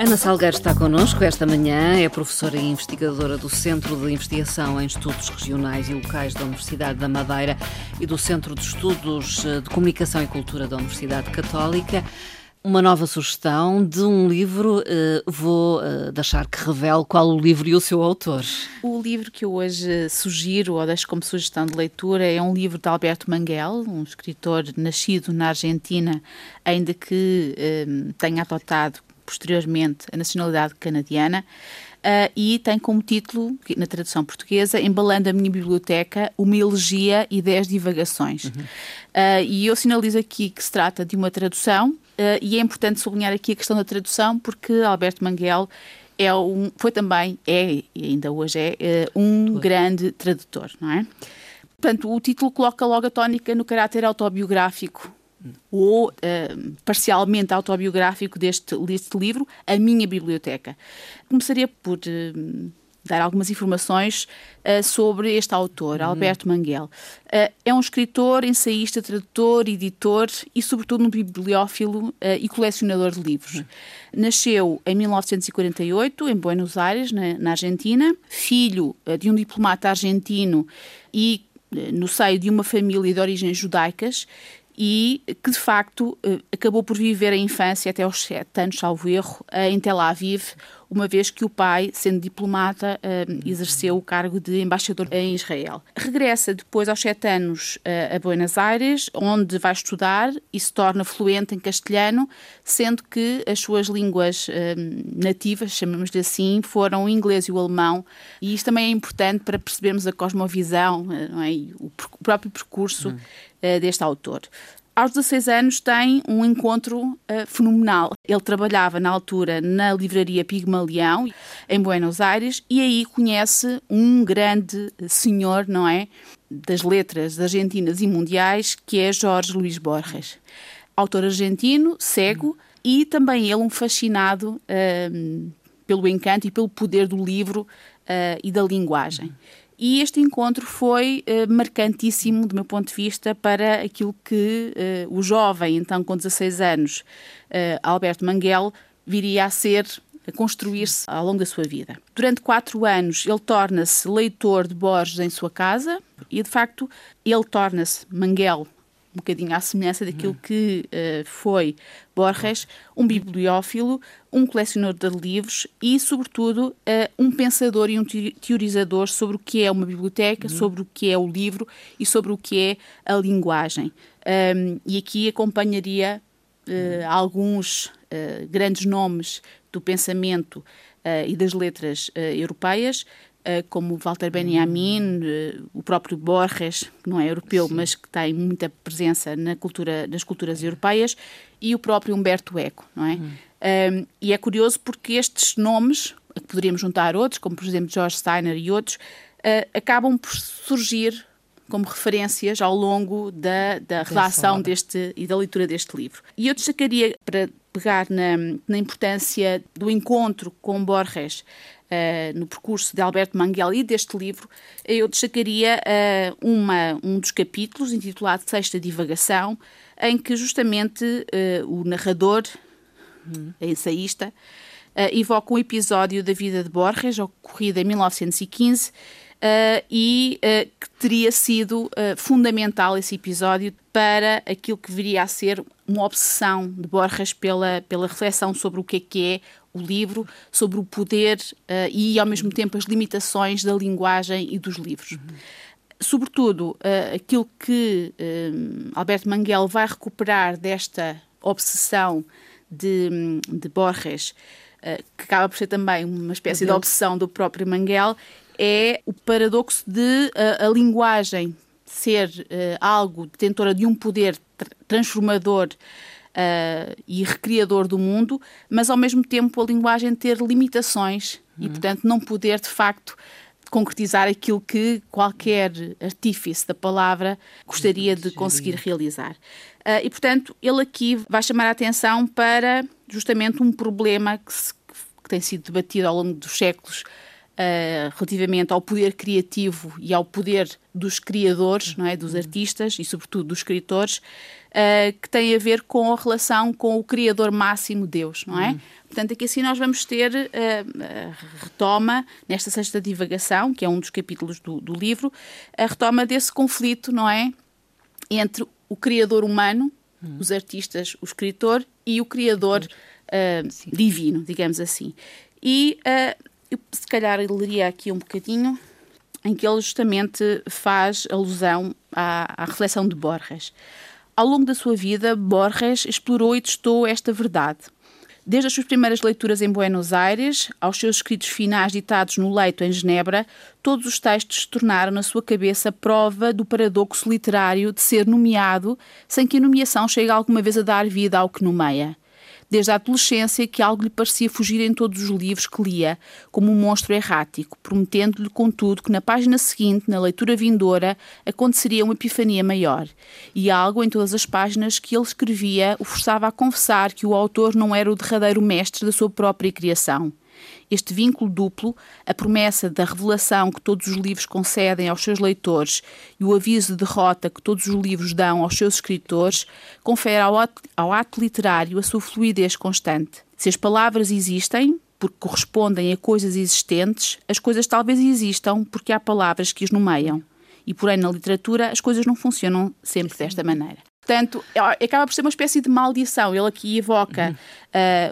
Ana Salgueiro está connosco esta manhã, é professora e investigadora do Centro de Investigação em Estudos Regionais e Locais da Universidade da Madeira e do Centro de Estudos de Comunicação e Cultura da Universidade Católica. Uma nova sugestão de um livro, uh, vou uh, deixar que revele qual o livro e o seu autor. O livro que eu hoje sugiro, ou deixo como sugestão de leitura, é um livro de Alberto Manguel, um escritor nascido na Argentina, ainda que uh, tenha adotado posteriormente a nacionalidade canadiana. Uh, e tem como título, na tradução portuguesa, Embalando a Minha Biblioteca, uma elegia e dez divagações. Uhum. Uh, e eu sinalizo aqui que se trata de uma tradução, Uh, e é importante sublinhar aqui a questão da tradução, porque Alberto Manguel é um, foi também, é e ainda hoje é, um grande tradutor, não é? Portanto, o título coloca logo a tónica no caráter autobiográfico ou uh, parcialmente autobiográfico deste, deste livro, A Minha Biblioteca. Começaria por uh, dar algumas informações uh, sobre este autor, uhum. Alberto Manguel. Uh, é um escritor, ensaísta, tradutor, editor e, sobretudo, um bibliófilo e colecionador de livros. Uhum. Nasceu em 1948 em Buenos Aires, na, na Argentina, filho de um diplomata argentino e no seio de uma família de origens judaicas e que de facto acabou por viver a infância até aos sete anos, salvo erro, em Tel Aviv, uma vez que o pai, sendo diplomata, uh, exerceu o cargo de embaixador em Israel. Regressa depois, aos sete anos, uh, a Buenos Aires, onde vai estudar e se torna fluente em castelhano, sendo que as suas línguas uh, nativas, chamamos-lhe assim, foram o inglês e o alemão, e isto também é importante para percebermos a cosmovisão é? o, próprio percurso hum. deste autor aos 16 anos tem um encontro uh, fenomenal. Ele trabalhava na altura na livraria Pigmalião, em Buenos Aires, e aí conhece um grande senhor, não é? Das letras argentinas e mundiais, que é Jorge Luís Borges. Autor argentino, cego, e também ele um fascinado uh, pelo encanto e pelo poder do livro uh, e da linguagem. E este encontro foi uh, marcantíssimo, do meu ponto de vista, para aquilo que uh, o jovem, então com 16 anos, uh, Alberto Manguel, viria a ser, a construir-se ao longo da sua vida. Durante quatro anos, ele torna-se leitor de Borges em sua casa e, de facto, ele torna-se Manguel bocadinho à semelhança daquilo que uh, foi Borges, um bibliófilo, um colecionador de livros e, sobretudo, uh, um pensador e um teorizador sobre o que é uma biblioteca, uhum. sobre o que é o livro e sobre o que é a linguagem. Um, e aqui acompanharia uh, alguns grandes nomes do pensamento e das letras europeias, como Walter Benjamin, eh, o próprio Borges, que não é europeu, Sim. mas que tem muita presença na cultura, nas culturas europeias, e o próprio Humberto Eco, não é? Hum. Um, e é curioso porque estes nomes, que poderíamos juntar outros, como por exemplo George Steiner e outros, uh, acabam por surgir como referências ao longo da, da redação deste e da leitura deste livro. E eu destacaria, para pegar na, na importância do encontro com Borges uh, no percurso de Alberto Manguel e deste livro, eu destacaria uh, uma, um dos capítulos intitulado Sexta Divagação, em que justamente o narrador, uhum. a ensaísta, evoca um episódio da vida de Borges, ocorrido em 1915, Uh, e uh, que teria sido uh, fundamental esse episódio para aquilo que viria a ser uma obsessão de Borges pela, pela reflexão sobre o que é que é o livro, sobre o poder e, ao mesmo tempo, as limitações da linguagem e dos livros. Uhum. Sobretudo, aquilo que Alberto Manguel vai recuperar desta obsessão de, de Borges, que acaba por ser também uma espécie de obsessão do próprio Manguel, é o paradoxo de a, linguagem ser uh, algo detentora de um poder transformador uh, e recriador do mundo, mas ao mesmo tempo a linguagem ter limitações uhum. e, portanto, não poder de facto concretizar aquilo que qualquer artífice da palavra gostaria de conseguir realizar. Uh, e, portanto, ele aqui vai chamar a atenção para justamente um problema que, se, que tem sido debatido ao longo dos séculos uh, relativamente ao poder criativo e ao poder dos criadores, não é, dos artistas e sobretudo dos escritores, uh, que tem a ver com a relação com o criador máximo Deus, não é? Uhum. Portanto, aqui assim nós vamos ter uh, retoma nesta sexta divagação, que é um dos capítulos do, do livro, a retoma desse conflito, não é, entre o criador humano, uhum. os artistas, o escritor e o criador uh, divino, digamos assim. E uh, eu, se calhar, leria aqui um bocadinho em que ele justamente faz alusão à, à reflexão de Borges. Ao longo da sua vida, Borges explorou e testou esta verdade. Desde as suas primeiras leituras em Buenos Aires, aos seus escritos finais ditados no leito em Genebra, todos os textos se tornaram na sua cabeça prova do paradoxo literário de ser nomeado sem que a nomeação chegue alguma vez a dar vida ao que nomeia desde a adolescência que algo lhe parecia fugir em todos os livros que lia, como um monstro errático, prometendo-lhe, contudo, que na página seguinte, na leitura vindoura, aconteceria uma epifania maior. E algo em todas as páginas que ele escrevia o forçava a confessar que o autor não era o derradeiro mestre da sua própria criação. Este vínculo duplo, a promessa da revelação que todos os livros concedem aos seus leitores e o aviso de derrota que todos os livros dão aos seus escritores, confere ao ato, ao ato literário a sua fluidez constante. Se as palavras existem, porque correspondem a coisas existentes, as coisas talvez existam porque há palavras que as nomeiam. E, porém, na literatura, as coisas não funcionam sempre desta maneira. Portanto, acaba por ser uma espécie de maldição. Ele aqui evoca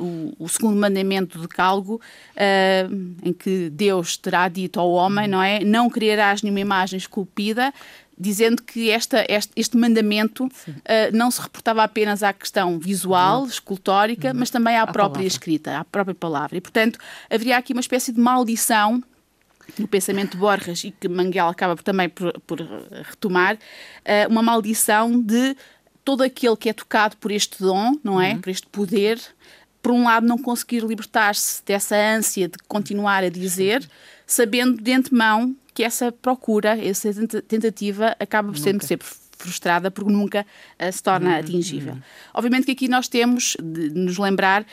uhum. uh, o, o, segundo mandamento de Calgo, uh, em que Deus terá dito ao homem, não é? Não criarás nenhuma imagem esculpida, dizendo que esta, este, este mandamento uh, não se reportava apenas à questão visual, uhum. escultórica, uhum. mas também à própria palavra. escrita, à própria palavra. E, portanto, haveria aqui uma espécie de maldição no pensamento de Borges e que Manguel acaba também por, por retomar, uma maldição de todo aquele que é tocado por este dom, não é? Uhum. Por este poder, por um lado, não conseguir libertar-se dessa ânsia de continuar a dizer, sabendo de antemão que essa procura, essa tentativa, acaba por sempre ser frustrada porque nunca uh, se torna uhum. atingível. Uhum. Obviamente que aqui nós temos de nos lembrar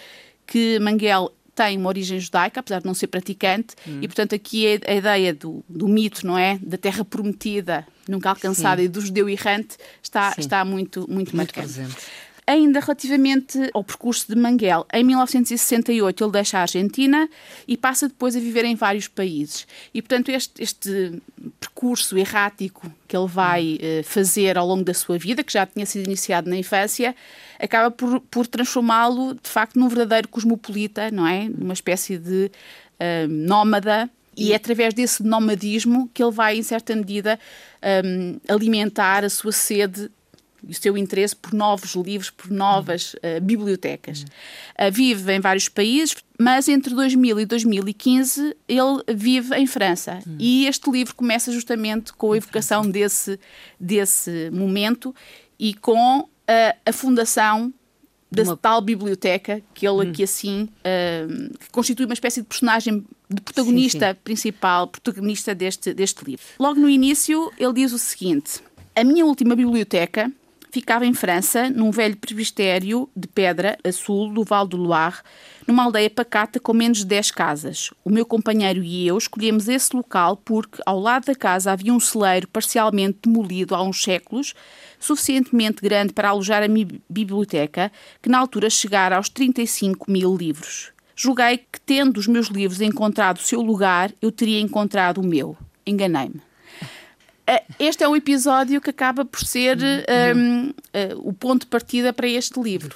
que Manguel tem uma origem judaica, apesar de não ser praticante, hum. e portanto aqui a, a ideia do, do, mito, não é? Da terra prometida, nunca alcançada, Sim. e do judeu errante está, está muito, muito, muito marcante. Presente. Ainda relativamente ao percurso de Manguel, em 1968 ele deixa a Argentina e passa depois a viver em vários países. E, portanto, este, este percurso errático que ele vai uh, fazer ao longo da sua vida, que já tinha sido iniciado na infância, acaba por, por transformá-lo, de facto, num verdadeiro cosmopolita, não é? Uma espécie de uh, nómada e é através desse nomadismo que ele vai, em certa medida, um, alimentar a sua sede e o seu interesse por novos livros, por novas uh, bibliotecas. Uh, vive em vários países, mas entre 2000 e 2015 ele vive em França. Hum. E este livro começa justamente com a evocação desse, desse momento e com uh, a fundação da uma... tal biblioteca que ele aqui hum. assim uh, constitui uma espécie de personagem de protagonista sim, sim. principal, protagonista deste, deste livro. Logo no início ele diz o seguinte: a minha última biblioteca ficava em França, num velho presbitério de pedra a sul do Val do Loire, numa aldeia pacata com menos de 10 casas. O meu companheiro e eu escolhemos esse local porque, ao lado da casa, havia um celeiro parcialmente demolido há uns séculos, suficientemente grande para alojar a minha biblioteca, que na altura chegara aos 35 mil livros. Julguei que, tendo os meus livros encontrado o seu lugar, eu teria encontrado o meu. Enganei-me. Eh, este é o episódio que acaba por ser um, uh, eh, o ponto de partida para este livro.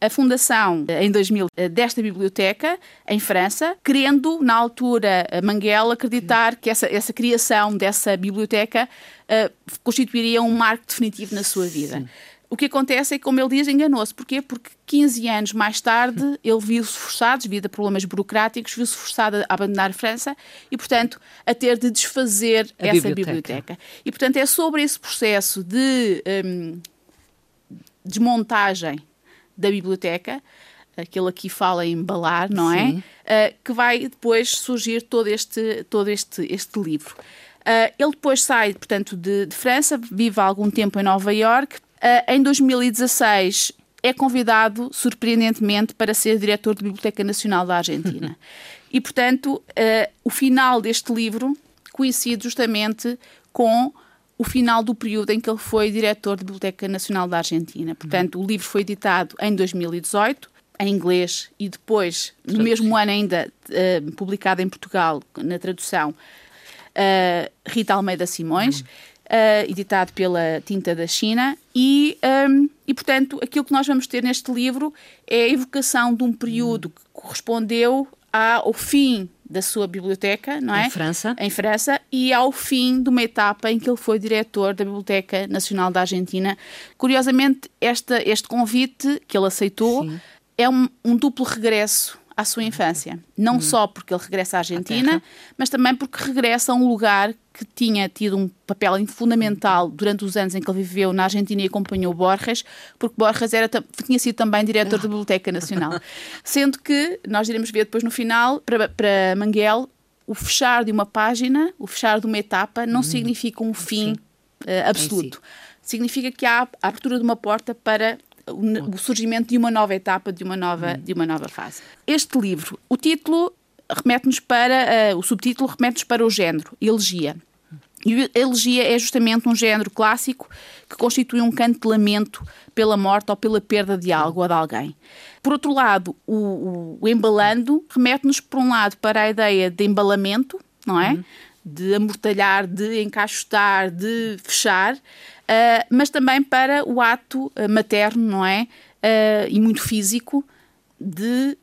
A fundação, eh, em 2000, desta biblioteca, em França, querendo, na altura, Manguel acreditar que essa, essa criação dessa biblioteca uh, constituiria um marco definitivo na sua vida. Sim. O que acontece é que, como ele diz, enganou-se. Porquê? Porque 15 anos mais tarde ele viu-se forçado, devido a problemas burocráticos, viu-se forçado a abandonar a França e, portanto, a ter de desfazer a essa biblioteca. biblioteca. E, portanto, é sobre esse processo de um, desmontagem da biblioteca, que ele aqui fala em embalar, não é? Sim. é? Uh, que vai depois surgir todo este, todo este, este livro. Uh, ele depois sai, portanto, de, de França, vive algum tempo em Nova Iorque, em 2016 é convidado, surpreendentemente, para ser diretor da Biblioteca Nacional da Argentina. E, portanto, uh, o final deste livro coincide justamente com o final do período em que ele foi diretor da Biblioteca Nacional da Argentina. Portanto, o livro foi editado em 2018, em inglês, e depois, no mesmo ano ainda, uh, publicado em Portugal, na tradução, Rita Almeida Simões. Uh, editado pela Tinta da China, e, um, e portanto aquilo que nós vamos ter neste livro é a evocação de um período que correspondeu ao fim da sua biblioteca, não é? Em França. Em França, e ao fim de uma etapa em que ele foi diretor da Biblioteca Nacional da Argentina. Curiosamente, esta, este convite que ele aceitou Sim. é um, um duplo regresso à sua infância. Não uhum. só porque ele regressa à Argentina, mas também porque regressa a um lugar que tinha tido um papel fundamental durante os anos em que ele viveu na Argentina e acompanhou Borges, porque Borges era, tinha sido também diretor da Biblioteca Nacional. Sendo que, nós iremos ver depois no final, para, para Manguel, o fechar de uma página, o fechar de uma etapa, não uhum. significa um fim uh, absoluto. Significa que há a abertura de uma porta para o, surgimento de uma nova etapa, de uma nova, hum. de uma nova fase. Este livro, o título remete-nos para, uh, o subtítulo remete-nos para o género, elegia. E a elegia é justamente um género clássico que constitui um canto de lamento pela morte ou pela perda de algo ou de alguém. Por outro lado, o, o, embalando remete-nos, por um lado, para a ideia de embalamento, não é? Uhum. De amortalhar, de encaixotar, de fechar, uh, mas também para o ato uh, materno, não é? Uh, e muito físico de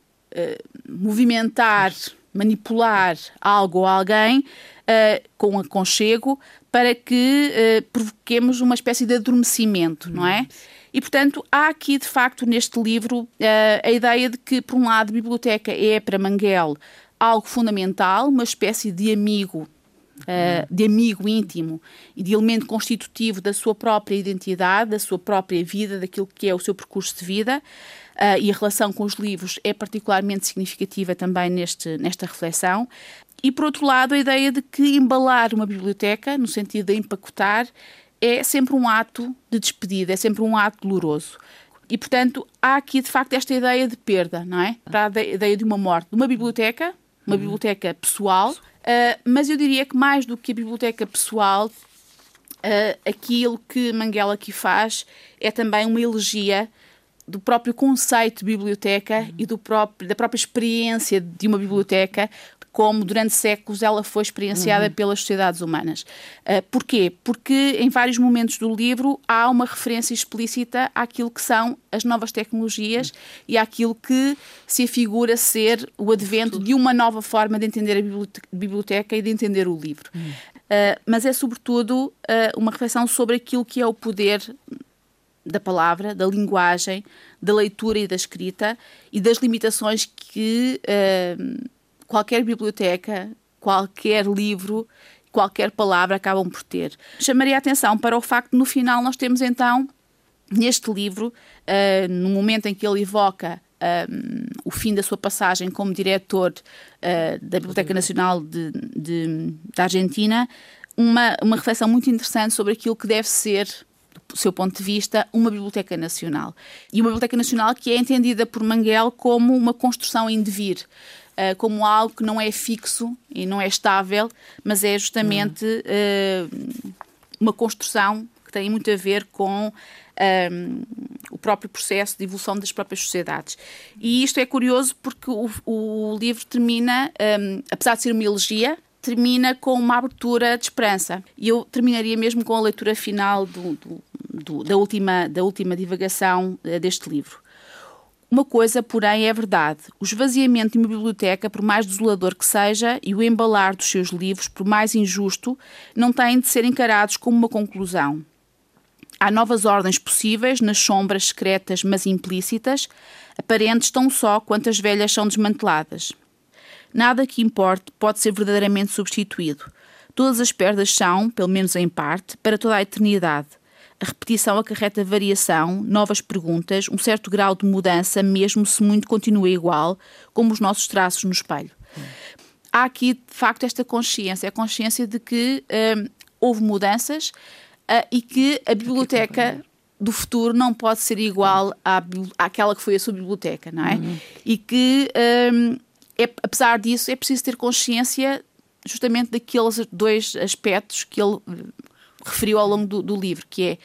movimentar, manipular algo ou alguém com aconchego para que provoquemos uma espécie de adormecimento, não é? E, portanto, há aqui, de facto, neste livro, a ideia de que, por um lado, a biblioteca é, para Manguel, algo fundamental, uma espécie de amigo uh, de amigo íntimo e de elemento constitutivo da sua própria identidade, da sua própria vida, daquilo que é o seu percurso de vida. Uh, e a relação com os livros é particularmente significativa também neste, nesta reflexão. E, por outro lado, a ideia de que embalar uma biblioteca, no sentido de empacotar, é sempre um ato de despedida, é sempre um ato doloroso. E, portanto, há aqui, de facto, esta ideia de perda, não é? Para a ideia de uma morte de uma biblioteca, uma uhum. biblioteca pessoal, Uh, mas eu diria que mais do que a biblioteca pessoal, uh, aquilo que Manguela aqui faz é também uma elegia do próprio conceito de biblioteca uhum. e do próprio, da própria experiência de uma biblioteca, como durante séculos ela foi experienciada uhum. pelas sociedades humanas. Uh, porquê? Porque em vários momentos do livro há uma referência explícita àquilo que são as novas tecnologias uhum. e àquilo que se afigura ser o advento de uma nova forma de entender a biblioteca e de entender o livro. Uhum. Uh, mas é sobretudo uh, uma reflexão sobre aquilo que é o poder da palavra, da linguagem, da leitura e da escrita e das limitações que uh, qualquer biblioteca, qualquer livro, qualquer palavra acabam por ter. Chamaria a atenção para o facto de no final nós temos então, neste livro, uh, no momento em que ele evoca um, eh, o fim da sua passagem como diretor uh, da Biblioteca Nacional de, de, da Argentina, uma, uma reflexão muito interessante sobre aquilo que deve ser do seu ponto de vista, uma biblioteca nacional. E uma biblioteca nacional que é entendida por Manguel como uma construção em devir. Uh, como algo que não é fixo e não é estável, mas é justamente uh, uma construção que tem muito a ver com um, o próprio processo de evolução das próprias sociedades. E isto é curioso porque o, o livro termina, um, apesar de ser uma elegia, termina com uma abertura de esperança. E eu terminaria mesmo com a leitura final do, do, do, da, última, da última divagação uh, deste livro. Uma coisa, porém, é verdade: o esvaziamento de uma biblioteca, por mais desolador que seja, e o embalar dos seus livros, por mais injusto, não têm de ser encarados como uma conclusão. Há novas ordens possíveis nas sombras secretas, mas implícitas, aparentes tão só quanto as velhas são desmanteladas. Nada que importe pode ser verdadeiramente substituído. Todas as perdas são, pelo menos em parte, para toda a eternidade a repetição acarreta variação, novas perguntas, um certo grau de mudança, mesmo se muito continua igual, como os nossos traços no espelho. Há aqui, de facto, esta consciência, a consciência de que hum, houve mudanças uh, e que a biblioteca do futuro não pode ser igual à, àquela que foi a sua biblioteca, não é? Uhum. E que um, é, apesar disso, é preciso ter consciência justamente daqueles dois aspectos que ele referiu ao longo do, do livro, que é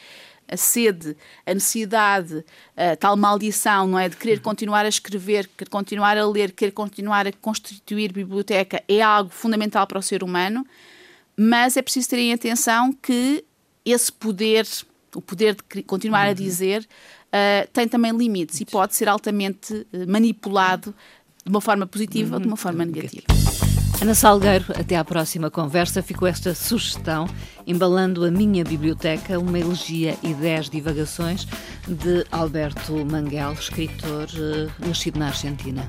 a sede, a necessidade, a tal maldição, não é? De querer continuar a escrever, querer continuar a ler, querer continuar a constituir biblioteca é algo fundamental para o ser humano, mas é preciso terem atenção que esse poder, o poder de continuar a uhum. dizer, uh, tem também limites e pode ser altamente eh, manipulado de uma forma positiva ou de uma forma negativa. Ana Salgueiro, até à próxima conversa. Ficou esta sugestão, embalando a minha biblioteca, uma elegia e dez divagações de Alberto Manguel, escritor uh, nascido na Argentina.